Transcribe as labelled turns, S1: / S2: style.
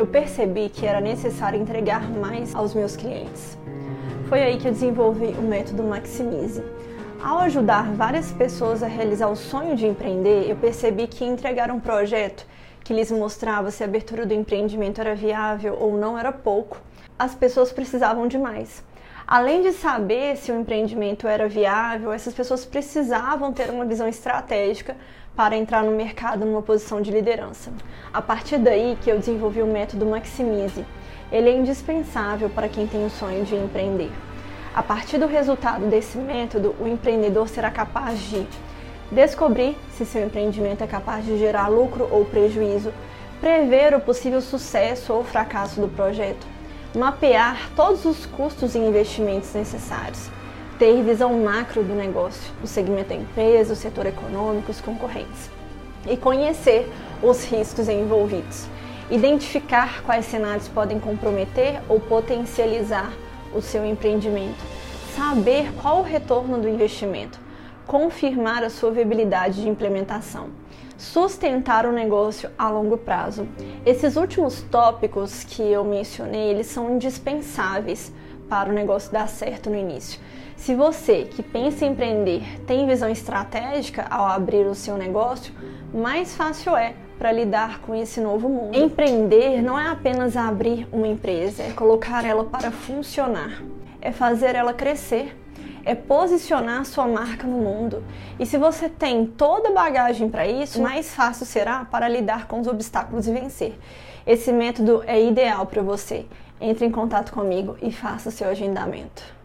S1: eu percebi que era necessário entregar mais aos meus clientes. Foi aí que eu desenvolvi o método Maximize. Ao ajudar várias pessoas a realizar o sonho de empreender, eu percebi que entregar um projeto que lhes mostrava se a abertura do empreendimento era viável ou não era pouco. As pessoas precisavam de mais. Além de saber se o empreendimento era viável, essas pessoas precisavam ter uma visão estratégica para entrar no mercado numa posição de liderança. A partir daí que eu desenvolvi o método Maximize. Ele é indispensável para quem tem o sonho de empreender. A partir do resultado desse método, o empreendedor será capaz de descobrir se seu empreendimento é capaz de gerar lucro ou prejuízo, prever o possível sucesso ou fracasso do projeto, mapear todos os custos e investimentos necessários, ter visão macro do negócio, o segmento da empresa, o setor econômico, os concorrentes, e conhecer os riscos envolvidos, identificar quais cenários podem comprometer ou potencializar o seu empreendimento, saber qual o retorno do investimento, confirmar a sua viabilidade de implementação sustentar o negócio a longo prazo. Esses últimos tópicos que eu mencionei, eles são indispensáveis para o negócio dar certo no início. Se você que pensa em empreender tem visão estratégica ao abrir o seu negócio, mais fácil é para lidar com esse novo mundo. Empreender não é apenas abrir uma empresa, é colocar ela para funcionar, é fazer ela crescer é posicionar sua marca no mundo. E se você tem toda a bagagem para isso, mais fácil será para lidar com os obstáculos e vencer. Esse método é ideal para você. Entre em contato comigo e faça o seu agendamento.